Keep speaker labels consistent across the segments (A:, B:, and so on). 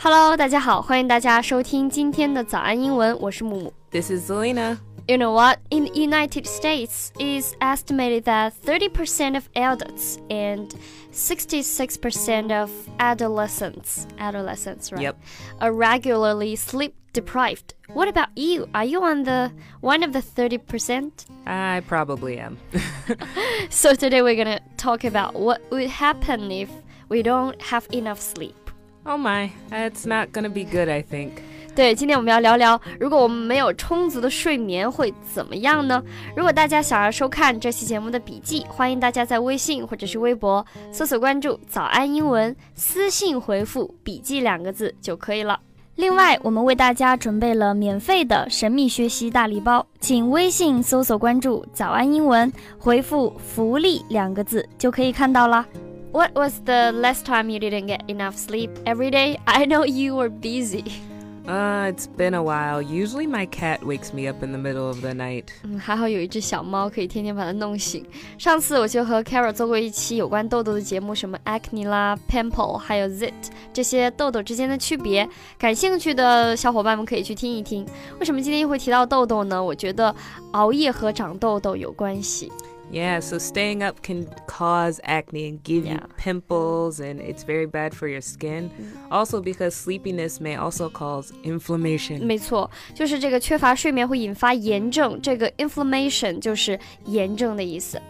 A: Hello，大家好，欢迎大家收听今天的早安英文，我是木木。
B: This is Zelina.
A: You know what? In the United States, it's estimated that 30% of adults and 66% of adolescents, adolescents, right?
B: Yep.
A: Are regularly sleep deprived. What about you? Are you on the one of the 30%?
B: I probably am.
A: So today we're gonna talk about what would happen if we don't have enough sleep.
B: Oh my, that's not gonna be good, I think.
A: 对，今天我们要聊聊，如果我们没有充足的睡眠会怎么样呢？如果大家想要收看这期节目的笔记，欢迎大家在微信或者是微博搜索关注“早安英文”，私信回复“笔记”两个字就可以了。另外，我们为大家准备了免费的神秘学习大礼包，请微信搜索关注“早安英文”，回复“福利”两个字就可以看到啦。What was the last time you didn't get enough sleep every day? I know you were busy.
B: Uh, it's been a while. Usually my cat wakes me up in the middle of the night.
A: 嗯，还好有一只小猫可以天天把它弄醒。上次我就和 Carol 做过一期有关痘痘的节目，什么 acne 啦、pimple，还有 zit 这些痘痘之间的区别。感兴趣的小伙伴们可以去听一听。为什么今天又会提到痘痘呢？我觉得熬夜和长痘痘有关系。
B: Yeah, so staying up can cause acne and give
A: Yeah.
B: you pimples, and it's very bad for your skin. Also, because sleepiness may also cause inflammation.
A: 没错，就是这个缺乏睡眠会引发炎症，这个 inflammation 就是炎症的意思。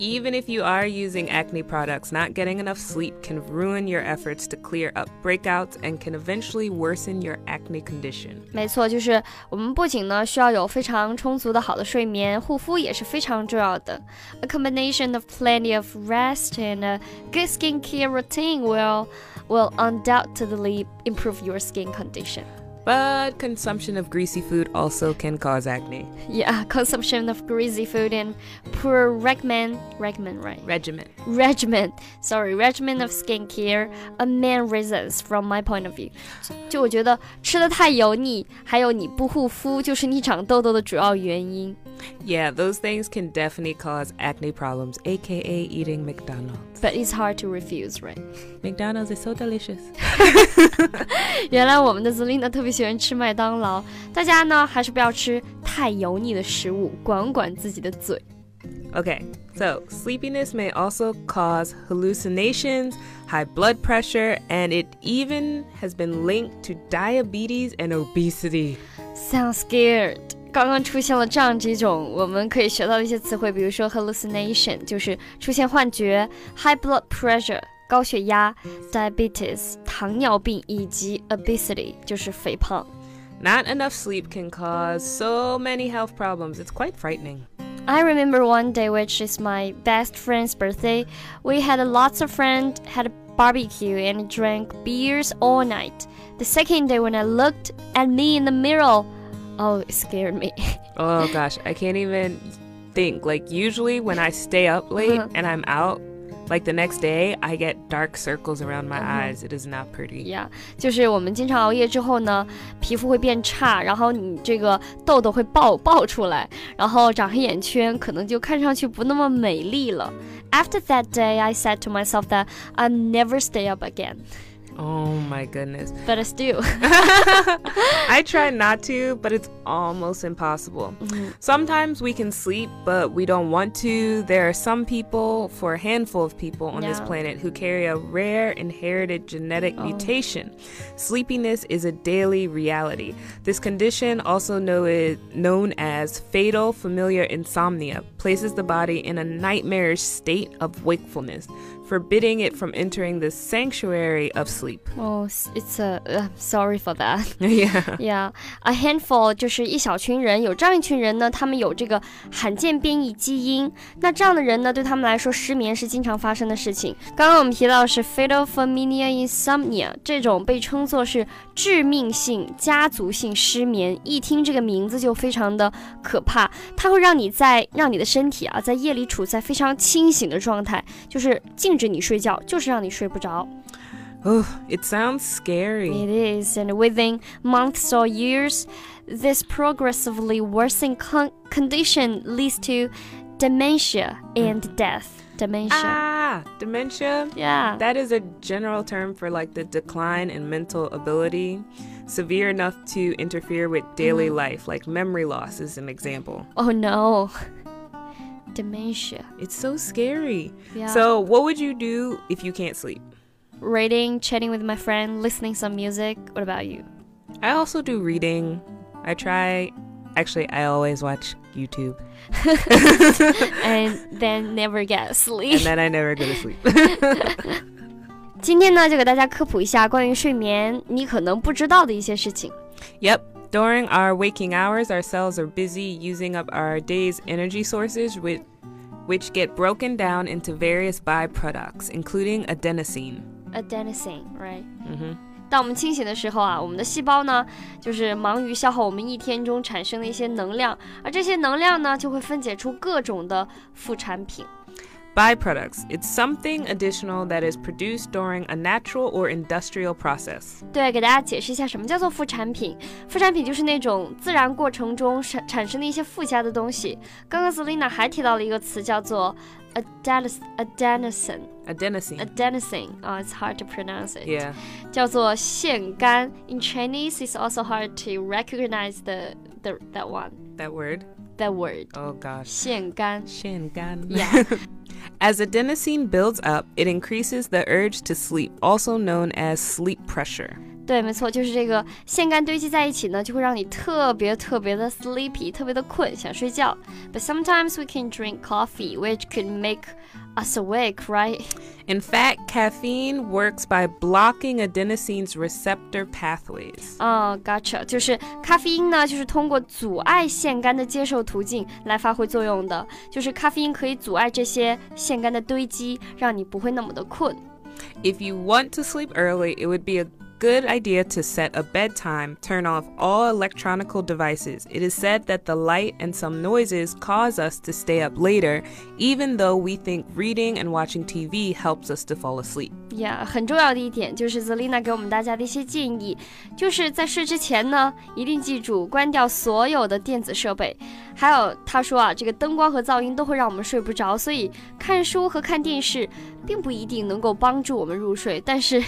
B: Even if you are using acne products, not getting enough sleep can ruin your efforts to clear up breakouts and can eventually worsen your acne condition.
A: 没错，就是我们不仅呢需要有非常充足的好的睡眠，护肤也是非常重要的。A combination of plenty of rest and a good skincare routine will will undoubtedly improve your skin condition.
B: But consumption of greasy food also can cause acne.
A: Yeah, consumption of greasy food and poor regimen, regimen, right?
B: Regimen.
A: regimen, sorry, regimen of skincare are main reasons from my point of view. 就我觉得吃的太油腻，还有你不护肤，就是你长痘痘的主要原因。
B: Yeah, those things can definitely cause acne problems, aka eating McDonald's.
A: But it's hard to refuse, right?
B: McDonald's is so delicious.
A: 原来我们的 Zelina 特别喜欢吃麦当劳，大家呢还是不要吃太油腻的食物，管管自己的嘴。
B: Okay, so sleepiness may also cause hallucinations, high blood pressure, and it even has been linked to diabetes and obesity.
A: Sound scared。 刚刚出现了这样几种我们可以学到的一些词汇，比如说 hallucination 就是出现幻觉，high blood pressure 高血压，diabetes 糖尿病以及 obesity 就是肥胖。
B: Not enough sleep can cause so many health problems. It's quite frightening.
A: I remember one day, which is my best friend's birthday. We had lots of friends, had a barbecue, and drank beers all night. The second day, when I looked at me in the mirror, oh, it scared me.
B: Oh gosh, I can't even think. Like usually when I stay up late
A: Uh-huh.
B: and I'm out, like the next day, I get dark circles around my
A: Uh-huh.
B: eyes. It is not pretty.
A: yeah，就是我们经常熬夜之后呢，皮肤会变差，然后你这个痘痘会爆爆出来，然后长黑眼圈，可能就看上去不那么美丽了。After that day, I said to myself that I'll never stay up again.
B: Oh my goodness.
A: But still,
B: I try not to, but it's almost impossible. Mm-hmm. Sometimes we can sleep, but we don't want to. There are some people, for a handful of people on this planet, who carry a rare inherited genetic
A: Oh.
B: mutation. Sleepiness is a daily reality. This condition, also know it, known as fatal familiar insomnia, places the body in a nightmarish state of wakefulness, forbidding it from entering the sanctuary of sleep.
A: oh, it's a uh, sorry for that.
B: yeah.
A: Yeah, a handful 就是一小群人，有这样一群人呢，他们有这个罕见变异基因。那这样的人呢，对他们来说，失眠是经常发生的事情。刚刚我们提到的是 fatal familial insomnia，这种被称作是致命性家族性失眠，一听这个名字就非常的可怕。它会让你在让你的身体啊，在夜里处在非常清醒的状态，就是禁 止你睡觉，就是让你睡不着。
B: Oh, it sounds scary.
A: It is, and within months or years, this progressively worsening con- condition leads to dementia and death. Dementia.
B: Ah, Yeah, dementia.
A: Yeah.
B: That is a general term for like the decline in mental ability, severe enough to interfere with daily life, like memory loss is an example.
A: oh no. Dementia.
B: It's so scary.
A: Yeah.
B: So, what would you do if you can't sleep?
A: reading, chatting with my friend, listening some music. What about you?
B: I also do reading. I try, actually, I always watch YouTube,
A: and then never get
B: and
A: sleep.
B: then I never go to sleep.
A: 今天呢，就给大家科普一下关于睡眠你可能不知道的一些事情。
B: Yep. During our waking hours, our cells are busy using up our day's energy sources, with, which get broken down into various byproducts, including adenosine.
A: Adenosine, right?
B: 嗯哼。
A: 当我们清醒的时候啊，我们的细胞呢，就是忙于消耗我们一天中产生的一些能量，而这些能量呢，就会分解出各种的副产品。
B: Byproducts. It's something additional that is produced during a natural or industrial process.
A: 对，给大家解释一下什么叫做副产品。副产品就是那种自然过程中产产生的一些附加的东西。刚刚 Selina 还提到了一个词叫做 adenos adenosine
B: Adenosine.
A: adenosine 啊、i t s hard to pronounce it，、
B: Yeah.
A: 叫做腺苷。In Chinese, it's also hard to recognize the the that one
B: That word.
A: that word.
B: Oh gosh.
A: 腺苷
B: Shingan.
A: Yeah.
B: As adenosine builds up, it increases the urge to sleep, also known as sleep pressure.
A: 对，没错，就是这个腺苷堆积在一起呢，就会让你特别特别的 sleepy，特别的困，想睡觉。But sometimes we can drink coffee, which could make us awake, right?
B: In fact, caffeine works by blocking adenosine's receptor pathways.
A: 啊、g o t c h a 就是咖啡因呢，就是通过阻碍腺苷的接受途径来发挥作用的。就是咖啡因可以阻碍这些腺苷的堆积，让你不会那么的困。
B: If you want to sleep early, it would be a good idea to set a bedtime, turn off all electronical devices. It is said that the light and some noises cause us to stay up later, even though we think reading and watching TV helps us to fall asleep.
A: Yeah，很重要的一点就是 Zelina 给我们大家的一些建议，就是在睡之前呢，一定记住关掉所有的电子设备。还有他说啊，这个灯光和噪音都会让我们睡不着，所以看书和看电视并不一定能够帮助我们入睡。但是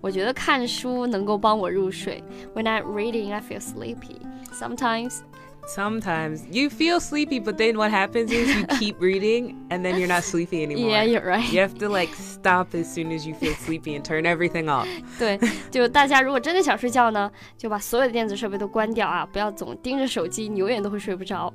A: 我觉得看书能够帮我入睡。When I'm reading, I feel sleepy. Sometimes.
B: Sometimes you feel sleepy, but then what happens is you keep reading and then you're not sleepy anymore.
A: Yeah, you're right.
B: You have to like stop as soon as you feel sleepy and turn everything off.
A: 对，就大家如果真的想睡觉呢，就把所有的电子设备都关掉啊，不要总盯着手机，你永远都会睡不着。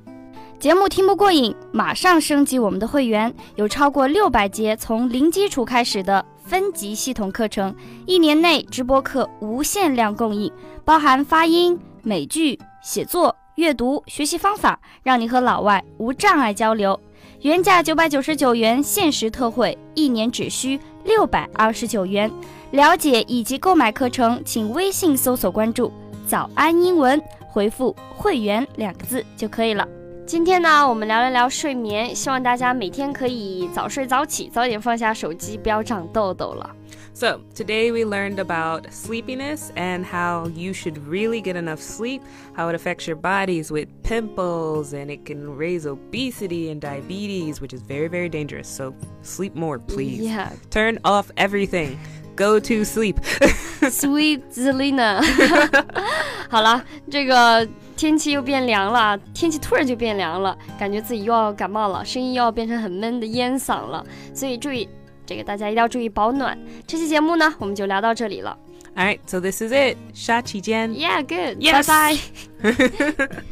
A: 节目听不过瘾，马上升级我们的会员，有超过六百节从零基础开始的分级系统课程，一年内直播课无限量供应，包含发音、美剧、写作、阅读、学习方法，让你和老外无障碍交流。原价九百九十九元，限时特惠，一年只需六百二十九元。了解以及购买课程，请微信搜索关注“早安英文”，回复“会员”两个字就可以了。今天呢，我们聊一聊睡眠，希望大家每天可以早睡早起，早点放下手机，不要长痘痘了。
B: So, today we learned about sleepiness and how you should really get enough sleep, how it affects your bodies with pimples, and it can raise obesity and diabetes, which is very, very dangerous. So, sleep more, please.
A: Yeah,
B: Turn off everything. Go to sleep.
A: sweet Zelina 。好了，这个天气又变凉了，天气突然就变凉了，感觉自己又要感冒了，声音又要变成很闷的烟嗓了，所以注意， 这个大家一定要注意保暖。这期节目呢，我们就聊到这里了。
B: All right, so this is it. 下期见.
A: Yeah, good.
B: Yes.
A: Bye bye.